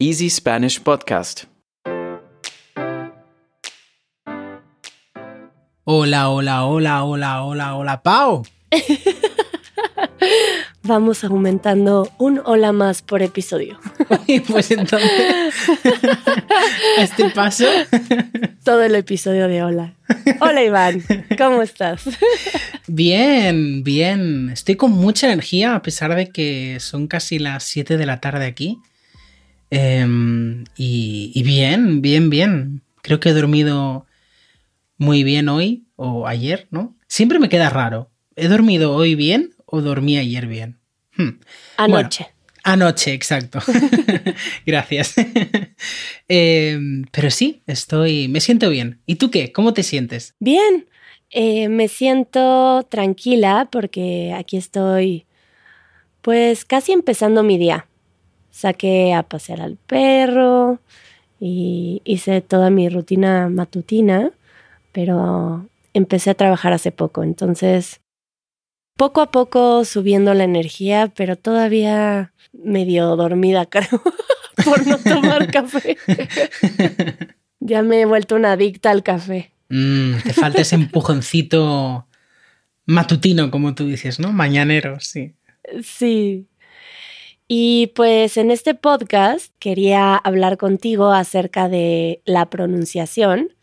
Easy Spanish Podcast. Hola, hola, hola, hola, hola, hola, Pau. Vamos aumentando un hola más por episodio. pues entonces, a este paso, Todo el episodio de hola. Hola Iván, ¿cómo estás? bien, bien. Estoy con mucha energía a pesar de que son casi las 7 de la tarde aquí. Em, y, y bien, bien, bien. Creo que he dormido muy bien hoy o ayer, ¿no? Siempre me queda raro. ¿He dormido hoy bien o dormí ayer bien? Hmm. Anoche. Bueno, anoche, exacto. Gracias. Eh, pero sí, estoy, me siento bien. ¿Y tú qué? ¿Cómo te sientes? Bien, eh, me siento tranquila porque aquí estoy pues casi empezando mi día. Saqué a pasear al perro y hice toda mi rutina matutina, pero empecé a trabajar hace poco, entonces poco a poco subiendo la energía, pero todavía medio dormida, creo, por no tomar café. ya me he vuelto una adicta al café. Mm, te falta ese empujoncito matutino, como tú dices, ¿no? Mañanero, sí. Sí. Y pues en este podcast quería hablar contigo acerca de la pronunciación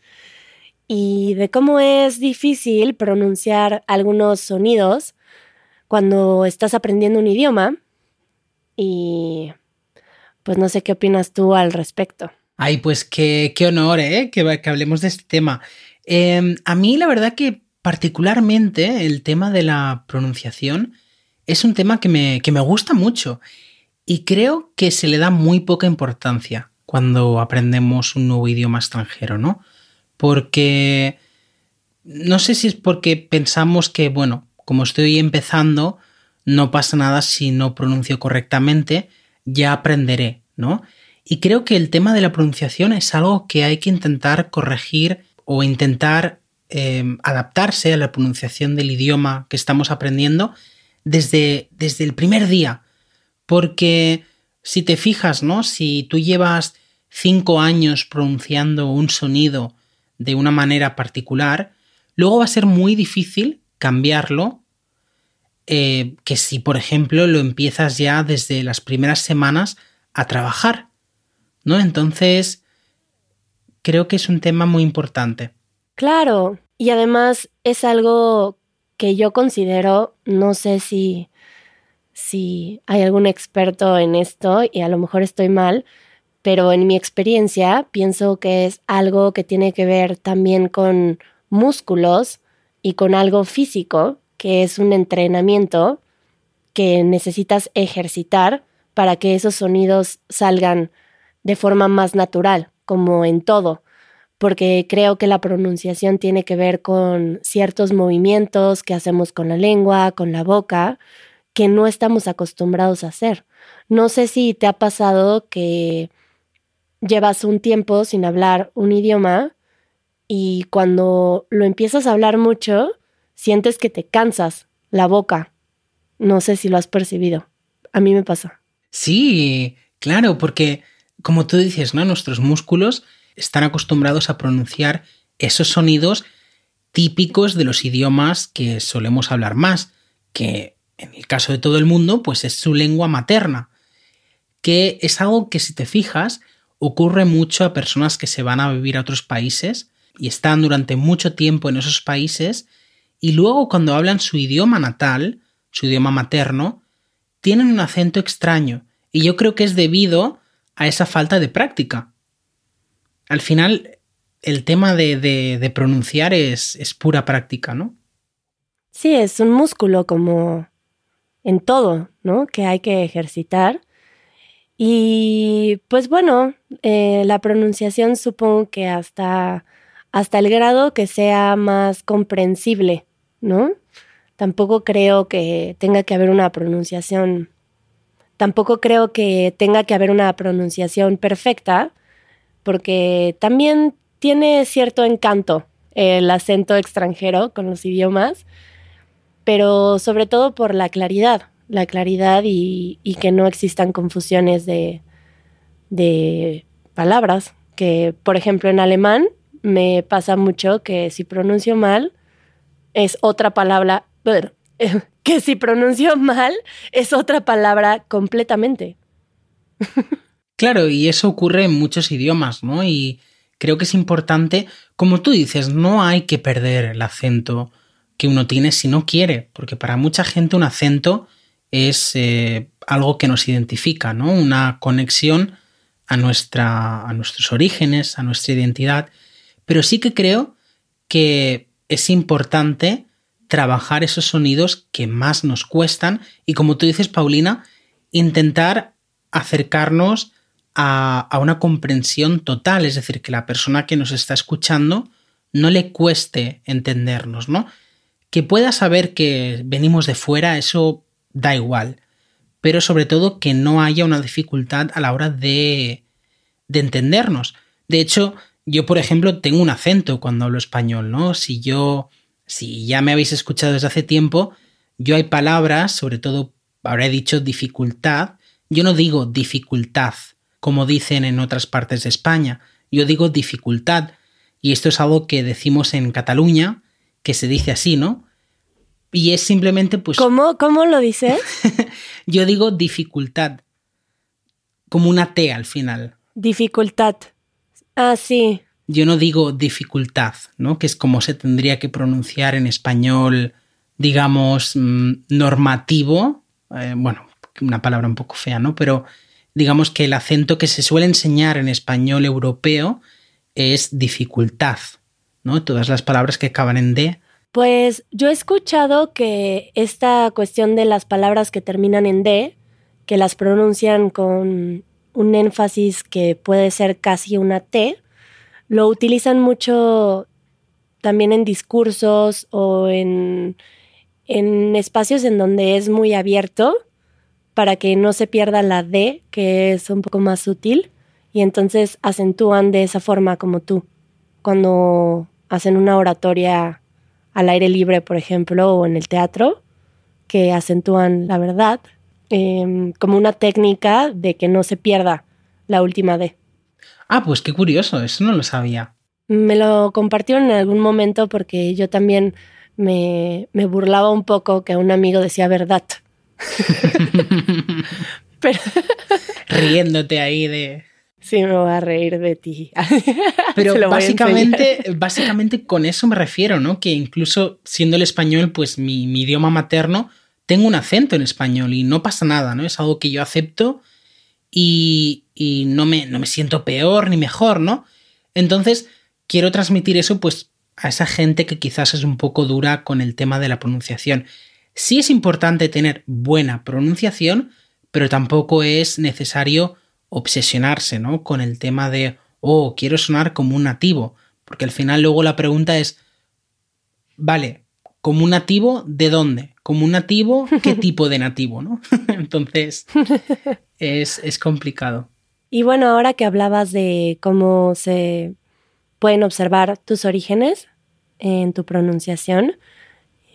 y de cómo es difícil pronunciar algunos sonidos cuando estás aprendiendo un idioma. Y pues no sé qué opinas tú al respecto. Ay, pues qué, qué honor, ¿eh? Que, que, hablemos de este tema. Eh, a mí la verdad que particularmente el tema de la pronunciación es un tema que me, que me gusta mucho y creo que se le da muy poca importancia cuando aprendemos un nuevo idioma extranjero, ¿no? Porque no sé si es porque pensamos que, bueno, como estoy empezando, no pasa nada si no pronuncio correctamente, ya aprenderé, ¿no? Y creo que el tema de la pronunciación es algo que hay que intentar corregir o intentar eh, adaptarse a la pronunciación del idioma que estamos aprendiendo desde, desde el primer día. Porque si te fijas, ¿no? Si tú llevas cinco años pronunciando un sonido de una manera particular, luego va a ser muy difícil cambiarlo eh, que si, por ejemplo, lo empiezas ya desde las primeras semanas a trabajar, ¿no? Entonces, creo que es un tema muy importante. Claro, y además es algo que yo considero, no sé si, si hay algún experto en esto y a lo mejor estoy mal, pero en mi experiencia pienso que es algo que tiene que ver también con músculos y con algo físico, que es un entrenamiento que necesitas ejercitar para que esos sonidos salgan de forma más natural, como en todo, porque creo que la pronunciación tiene que ver con ciertos movimientos que hacemos con la lengua, con la boca, que no estamos acostumbrados a hacer. No sé si te ha pasado que llevas un tiempo sin hablar un idioma y cuando lo empiezas a hablar mucho, sientes que te cansas la boca. No sé si lo has percibido. A mí me pasa. Sí, claro, porque como tú dices, ¿no? Nuestros músculos están acostumbrados a pronunciar esos sonidos típicos de los idiomas que solemos hablar más, que en el caso de todo el mundo, pues es su lengua materna, que es algo que si te fijas ocurre mucho a personas que se van a vivir a otros países y están durante mucho tiempo en esos países y luego cuando hablan su idioma natal, su idioma materno, tienen un acento extraño y yo creo que es debido a esa falta de práctica. Al final, el tema de, pronunciar es, es pura práctica, ¿no? Sí, es un músculo como en todo, ¿no? Que hay que ejercitar. Y pues bueno, eh, la pronunciación supongo que hasta, hasta el grado que sea más comprensible, ¿no? Tampoco creo que tenga que haber una pronunciación, tampoco creo que tenga que haber una pronunciación perfecta, porque también tiene cierto encanto el acento extranjero con los idiomas, pero sobre todo por la claridad, la claridad y, que no existan confusiones de, de palabras, que por ejemplo en alemán me pasa mucho que si pronuncio mal es otra palabra, que si pronuncio mal es otra palabra completamente. Claro, y eso ocurre en muchos idiomas, ¿no? Y creo que es importante, como tú dices, no hay que perder el acento que uno tiene si no quiere, porque para mucha gente un acento es eh, algo que nos identifica, ¿no? Una conexión a, nuestra, a nuestros orígenes, a nuestra identidad. Pero sí que creo que es importante trabajar esos sonidos que más nos cuestan y como tú dices, Paulina, intentar acercarnos a, a, una comprensión total, es decir, que la persona que nos está escuchando no le cueste entendernos, ¿no? Que pueda saber que venimos de fuera, eso da igual, pero sobre todo que no haya una dificultad a la hora de, de entendernos. De hecho, yo, por ejemplo, tengo un acento cuando hablo español, ¿no? Si yo si ya me habéis escuchado desde hace tiempo, yo hay palabras, sobre todo habré dicho dificultad, yo no digo dificultad, como dicen en otras partes de España, yo digo dificultad, y esto es algo que decimos en Cataluña, que se dice así, ¿no? Y es simplemente pues... ¿Cómo, cómo lo dice? yo digo dificultad, como una T al final. Dificultad. Ah, sí yo no digo dificultad, ¿no? Que es como se tendría que pronunciar en español, digamos, mm, normativo. Eh, bueno, una palabra un poco fea, ¿no? Pero digamos que el acento que se suele enseñar en español europeo es dificultad, ¿no? Todas las palabras que acaban en D. Pues yo he escuchado que esta cuestión de las palabras que terminan en D, que las pronuncian con un énfasis que puede ser casi una T, lo utilizan mucho también en discursos o en, en espacios en donde es muy abierto para que no se pierda la D, que es un poco más sutil, y entonces acentúan de esa forma como tú, cuando hacen una oratoria al aire libre, por ejemplo, o en el teatro, que acentúan la verdad, em, como una técnica de que no se pierda la última D. Ah, pues qué curioso, eso no lo sabía. Me lo compartieron en algún momento porque yo también me, me burlaba un poco que un amigo decía verdad. Pero... Riéndote ahí de... Sí, me voy a reír de ti. Pero básicamente, básicamente con eso me refiero, ¿no? Que incluso siendo el español, pues mi, mi, idioma materno, tengo un acento en español y no pasa nada, ¿no? Es algo que yo acepto y, no, me, no me siento peor ni mejor, ¿no? Entonces, quiero transmitir eso pues a esa gente que quizás es un poco dura con el tema de la pronunciación. Sí es importante tener buena pronunciación, pero tampoco es necesario obsesionarse, ¿no? Con el tema de, oh, quiero sonar como un nativo, porque al final luego la pregunta es, vale, como un nativo, ¿de dónde? Como un nativo, ¿qué tipo de nativo, no? Entonces, es, complicado. Y bueno, ahora que hablabas de cómo se pueden observar tus orígenes en tu pronunciación,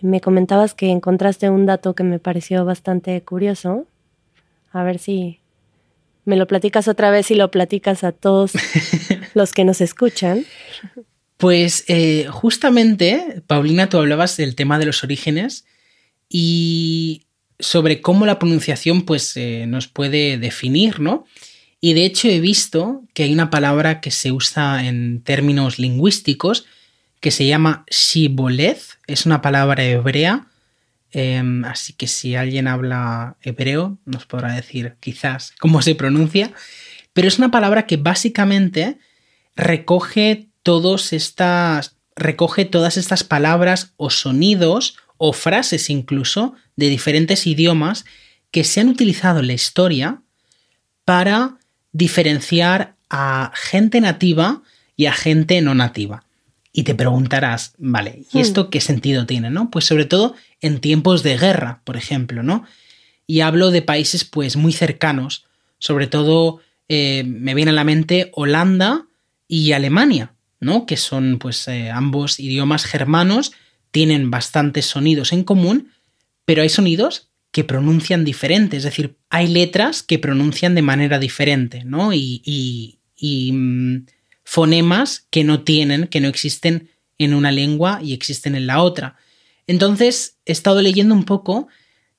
me comentabas que encontraste un dato que me pareció bastante curioso. A ver si me lo platicas otra vez y lo platicas a todos los que nos escuchan. Pues eh, justamente, Paulina, tú hablabas del tema de los orígenes y sobre cómo la pronunciación pues, eh, nos puede definir, ¿no? Y de hecho he visto que hay una palabra que se usa en términos lingüísticos que se llama shiboleth, es una palabra hebrea, em, así que si alguien habla hebreo nos podrá decir quizás cómo se pronuncia, pero es una palabra que básicamente recoge, todos estas, recoge todas estas palabras o sonidos o frases incluso de diferentes idiomas que se han utilizado en la historia para diferenciar a gente nativa y a gente no nativa. Y te preguntarás, vale, ¿y hmm. esto qué sentido tiene, no? Pues sobre todo en tiempos de guerra, por ejemplo, ¿no? Y hablo de países pues muy cercanos, sobre todo eh, me viene a la mente Holanda y Alemania, ¿no? Que son pues eh, ambos idiomas germanos tienen bastantes sonidos en común, pero hay sonidos que pronuncian diferente, es decir, hay letras que pronuncian de manera diferente, ¿no? Y, y, mm, fonemas que no tienen, que no existen en una lengua y existen en la otra. Entonces, he estado leyendo un poco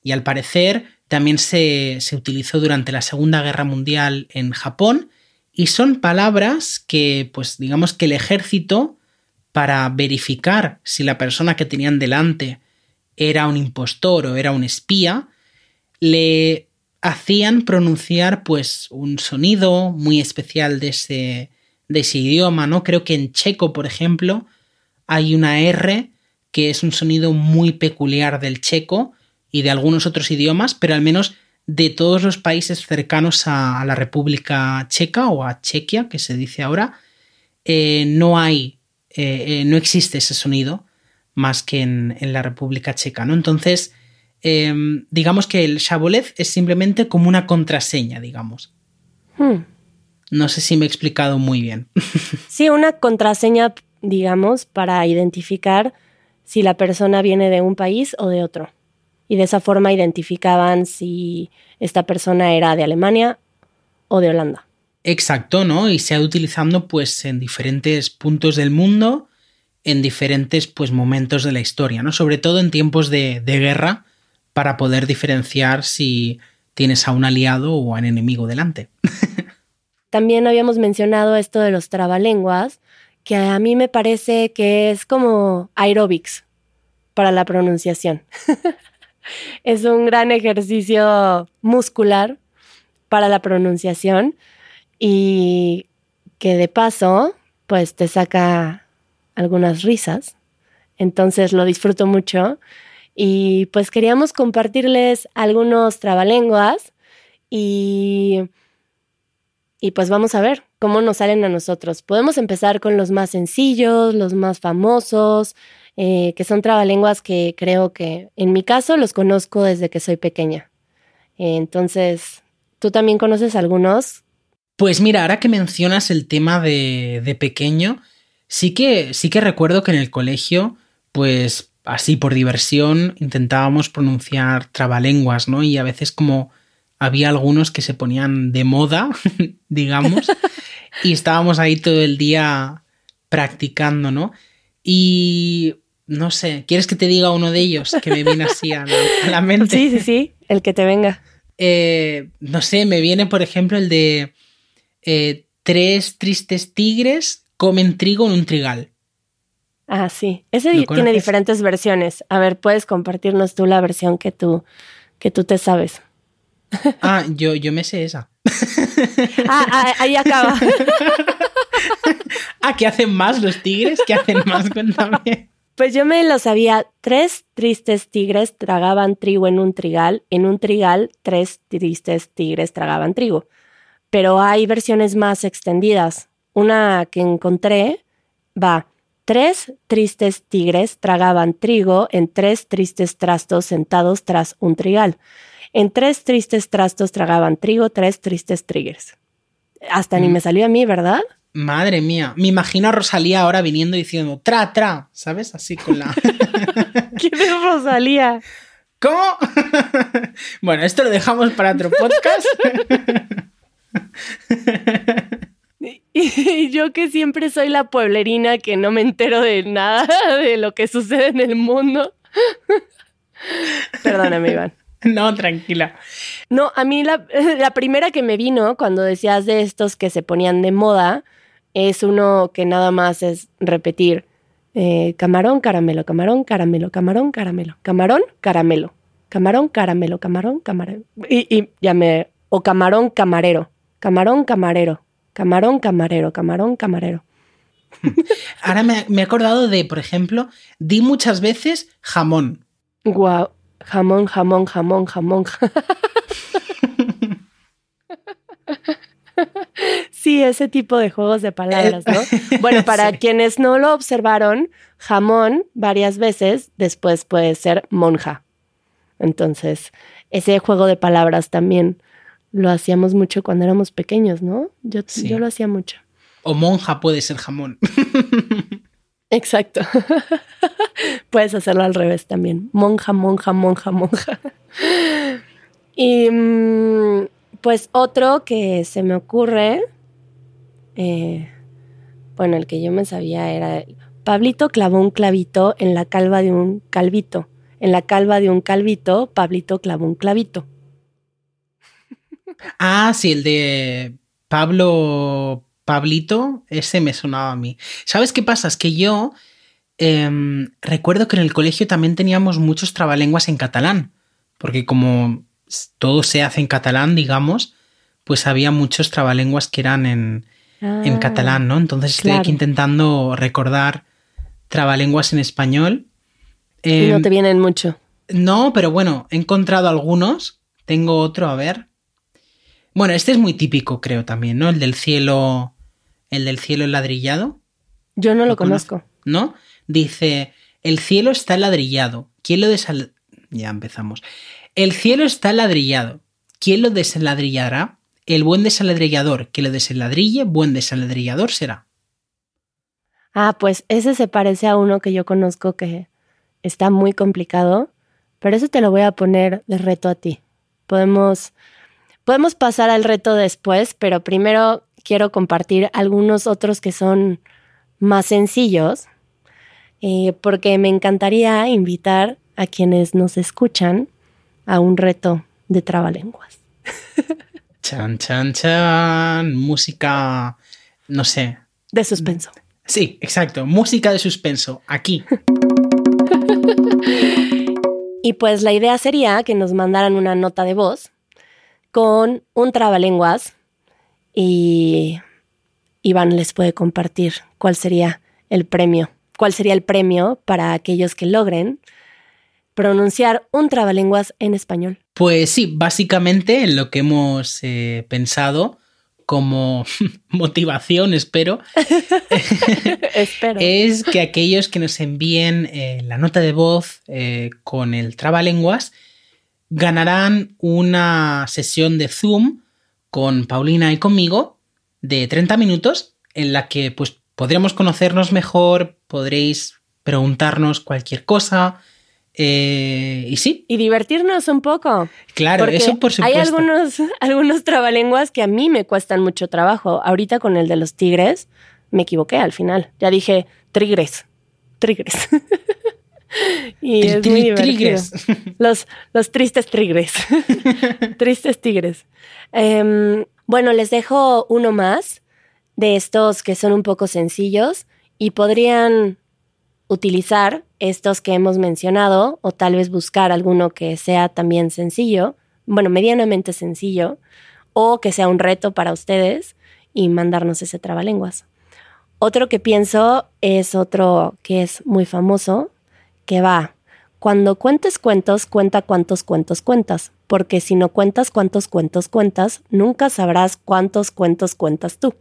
y al parecer también se, se utilizó durante la Segunda Guerra Mundial en Japón y son palabras que, pues digamos que el ejército, para verificar si la persona que tenían delante era un impostor o era un espía, le hacían pronunciar pues un sonido muy especial de ese, de ese idioma, ¿no? Creo que en checo, por ejemplo, hay una R que es un sonido muy peculiar del checo y de algunos otros idiomas, pero al menos de todos los países cercanos a, la República Checa o a Chequia, que se dice ahora, eh, no hay, eh, eh, no existe ese sonido más que en, la República Checa, ¿no? Entonces, em, digamos que el Shabolev es simplemente como una contraseña, digamos. Hmm. No sé si me he explicado muy bien. Sí, una contraseña, digamos, para identificar si la persona viene de un país o de otro y de esa forma identificaban si esta persona era de Alemania o de Holanda. Exacto, ¿no? Y se ha utilizando pues en diferentes puntos del mundo, en diferentes pues momentos de la historia, ¿no? Sobre todo en tiempos de, de guerra para poder diferenciar si tienes a un aliado o a un enemigo delante. También habíamos mencionado esto de los trabalenguas, que a mí me parece que es como aerobics para la pronunciación. es un gran ejercicio muscular para la pronunciación y que de paso, pues te saca algunas risas. Entonces lo disfruto mucho y pues queríamos compartirles algunos trabalenguas y, y pues vamos a ver cómo nos salen a nosotros. Podemos empezar con los más sencillos, los más famosos, eh, que son trabalenguas que creo que en mi caso los conozco desde que soy pequeña. entonces, ¿tú también conoces algunos? Pues mira, ahora que mencionas el tema de, de pequeño, sí que, sí que recuerdo que en el colegio, pues así por diversión, intentábamos pronunciar trabalenguas, ¿no? Y a veces como había algunos que se ponían de moda, digamos, y estábamos ahí todo el día practicando, ¿no? Y no sé, ¿quieres que te diga uno de ellos que me viene así a la, mente? Sí, sí, sí, el que te venga. Eh, no sé, me viene, por ejemplo, el de eh, tres tristes tigres comen trigo en un trigal. Ah, sí. Ese tiene diferentes versiones. A ver, puedes compartirnos tú la versión que tú, que tú te sabes. Ah, yo, yo me sé esa. Ah, ah ahí acaba. ah, ¿qué hacen más los tigres? ¿Qué hacen más? Cuéntame. Pues yo me lo sabía. Tres tristes tigres tragaban trigo en un trigal. En un trigal, tres tristes tigres tragaban trigo. Pero hay versiones más extendidas. Una que encontré va. Tres tristes tigres tragaban trigo en tres tristes trastos sentados tras un trigal. En tres tristes trastos tragaban trigo, tres tristes tigres. Hasta ni mm. me salió a mí, ¿verdad? Madre mía, me imagino a Rosalía ahora viniendo diciendo tra, tra, ¿sabes? Así con la. ¿Quién es Rosalía? ¿Cómo? bueno, esto lo dejamos para otro podcast. y yo que siempre soy la pueblerina que no me entero de nada de lo que sucede en el mundo. Perdóname, Iván. No, tranquila. No, a mí la, la, primera que me vino cuando decías de estos que se ponían de moda es uno que nada más es repetir eh, camarón, caramelo, camarón, caramelo, camarón, caramelo, camarón, caramelo, camarón, caramelo, camarón, camarero. Y, y ya me... O camarón, camarero, camarón, camarero, camarón, camarero, camarón, camarero. Ahora me, me, he acordado de, por ejemplo, di muchas veces jamón. Guau, jamón, jamón, jamón, jamón. Sí, ese tipo de juegos de palabras, ¿no? Bueno, para quienes no lo observaron, jamón varias veces después puede ser monja. Entonces, ese juego de palabras también lo hacíamos mucho cuando éramos pequeños, ¿no? Yo, yo lo hacía mucho. O monja puede ser jamón. Exacto. Puedes hacerlo al revés también. Monja, monja, monja, monja. Y mm, pues otro que se me ocurre, eh, bueno, el que yo me sabía era, Pablito clavó un clavito en la calva de un calvito. En la calva de un calvito, Pablito clavó un clavito. Ah, sí, el de Pablo Pablito, ese me sonaba a mí. ¿Sabes qué pasa? Es que yo em, recuerdo que en el colegio también teníamos muchos trabalenguas en catalán, porque como todo se hace en catalán, digamos, pues había muchos trabalenguas que eran en, en Ah, catalán, ¿no? Entonces estoy aquí intentando recordar trabalenguas en español. No Em, te vienen mucho. no, pero bueno, he encontrado algunos. Tengo otro, a ver. Bueno, este es muy típico, creo también, ¿no? El del cielo. El del cielo ladrillado, Yo no lo, conozco. ¿no? Dice: El cielo está ladrillado. ¿Quién lo desal... Ya empezamos. El cielo está ladrillado. ¿Quién lo desenladrillará? El buen desaladrillador que lo desenladrille, buen desaladrillador será. Ah, pues ese se parece a uno que yo conozco que está muy complicado, pero eso te lo voy a poner de reto a ti. Podemos, podemos pasar al reto después, pero primero quiero compartir algunos otros que son más sencillos, eh, porque me encantaría invitar a quienes nos escuchan a un reto de trabalenguas. Chan, chan, chan. Música. No sé. De suspenso. Sí, exacto. Música de suspenso. Aquí. Y pues la idea sería que nos mandaran una nota de voz con un trabalenguas y Iván les puede compartir cuál sería el premio, cuál sería el premio para aquellos que logren pronunciar un trabalenguas en español. Pues sí, básicamente lo que hemos eh, pensado como motivación, espero, Espero. es que aquellos que nos envíen eh, la nota de voz eh, con el trabalenguas ganarán una sesión de Zoom con Paulina y conmigo de 30 minutos en la que pues podremos conocernos mejor, podréis preguntarnos cualquier cosa eh, y sí, y divertirnos un poco. claro, Porque eso por supuesto. Hay algunos, algunos trabalenguas que a mí me cuestan mucho trabajo. Ahorita con el de los tigres me equivoqué al final. Ya dije trigres. Trigres. y es muy divertido. los tristes tigres. tristes tigres. Em, bueno, les dejo uno más de estos que son un poco sencillos y podrían utilizar estos que hemos mencionado o tal vez buscar alguno que sea también sencillo, bueno, medianamente sencillo, o que sea un reto para ustedes y mandarnos ese trabalenguas. Otro que pienso es otro que es muy famoso, que va, cuando cuentes cuentos, cuenta cuántos cuentos cuentas, porque si no cuentas cuántos cuentos cuentas, nunca sabrás cuántos cuentos cuentas tú.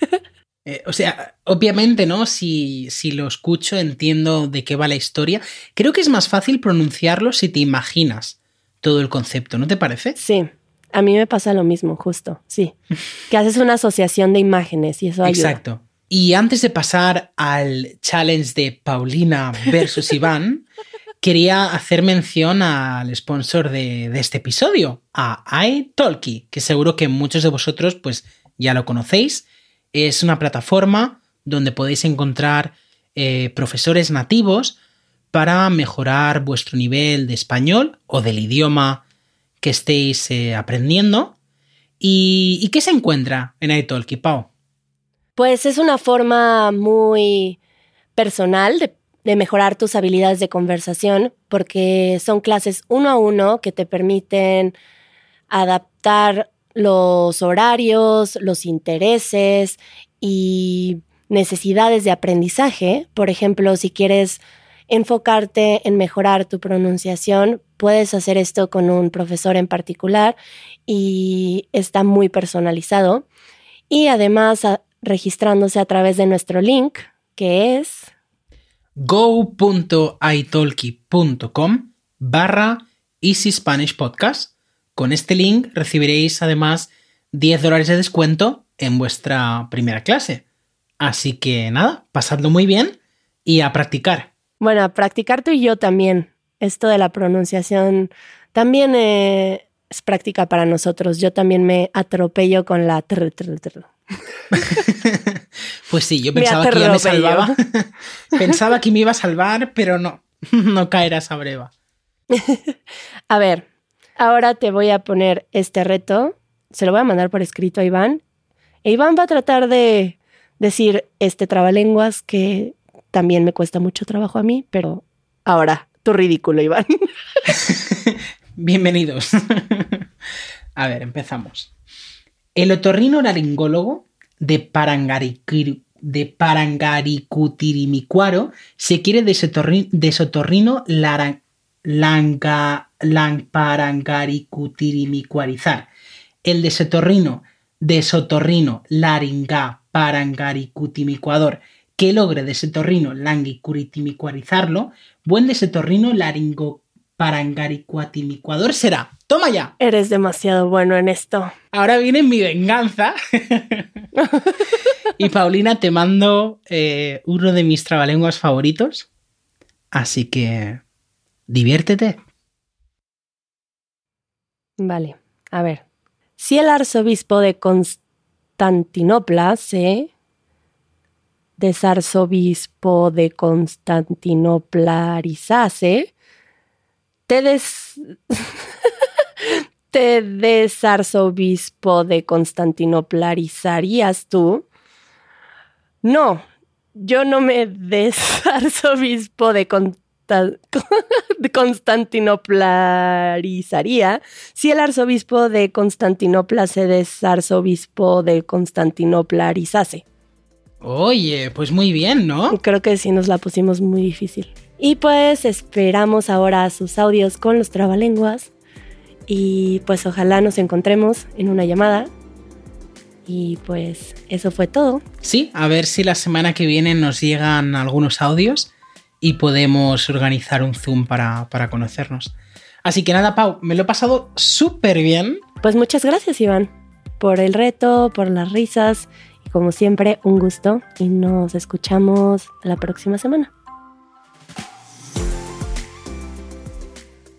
Eh, o sea, obviamente, ¿no? Si, si lo escucho, entiendo de qué va la historia. Creo que es más fácil pronunciarlo si te imaginas todo el concepto, ¿no te parece? Sí, a mí me pasa lo mismo, justo, sí. Que haces una asociación de imágenes y eso ayuda. Exacto. Y antes de pasar al challenge de Paulina versus Iván, quería hacer mención al sponsor de, de este episodio, a iTalki, que seguro que muchos de vosotros pues ya lo conocéis. Es una plataforma donde podéis encontrar eh, profesores nativos para mejorar vuestro nivel de español o del idioma que estéis eh, aprendiendo. ¿Y, ¿Y qué se encuentra en iTalki, Pau? Pues es una forma muy personal de, mejorar tus habilidades de conversación porque son clases uno a uno que te permiten adaptar los horarios, los intereses y necesidades de aprendizaje. Por ejemplo, si quieres enfocarte en mejorar tu pronunciación, puedes hacer esto con un profesor en particular y está muy personalizado. Y además registrándose a través de nuestro link, que es go.italki.com barra Easy Spanish Podcast. Con este link recibiréis además 10 dólares de descuento en vuestra primera clase. Así que nada, pasadlo muy bien y a practicar. Bueno, a practicar tú y yo también. Esto de la pronunciación también eh, es práctica para nosotros. Yo también me atropello con la... pues sí, yo pensaba que ya me salvaba. pensaba que me iba a salvar, pero no, no caerá esa breva. a ver, ahora te voy a poner este reto. Se lo voy a mandar por escrito a Iván. E Iván va a tratar de decir este trabalenguas que también me cuesta mucho trabajo a mí, pero ahora, tu ridículo, Iván. Bienvenidos. a ver, empezamos. El otorrino laringólogo de, de Parangaricutirimícuaro se quiere de, sotorrino langa, langparangaricutirimícuarizar. El de sotorrino de sotorrino laringa parangaricutimicuador que logre de sotorrino languicuritimícuarizarlo, buen de sotorrino laringo parangaricuatimicuador será. Toma ya. Eres demasiado bueno en esto. Ahora viene mi venganza. y Paulina, te mando eh, uno de mis trabalenguas favoritos. Así que diviértete. Vale, a ver. Si el arzobispo de Constantinopla se desarzobispo de Constantinoplarizase, te, des... te desarzobispo de Constantinoplarizarías tú. No, yo no me desarzobispo de, de Constantinoplarizaría si el arzobispo de Constantinopla se desarzobispo de Constantinoplarizase. Oye, pues muy bien, ¿no? Creo que sí nos la pusimos muy difícil. Y pues esperamos ahora sus audios con los trabalenguas. Y pues ojalá nos encontremos en una llamada. Y pues eso fue todo. Sí, a ver si la semana que viene nos llegan algunos audios y podemos organizar un Zoom para, para conocernos. Así que nada, Pau, me lo he pasado súper bien. Pues muchas gracias, Iván, por el reto, por las risas y como siempre, un gusto y nos escuchamos la próxima semana.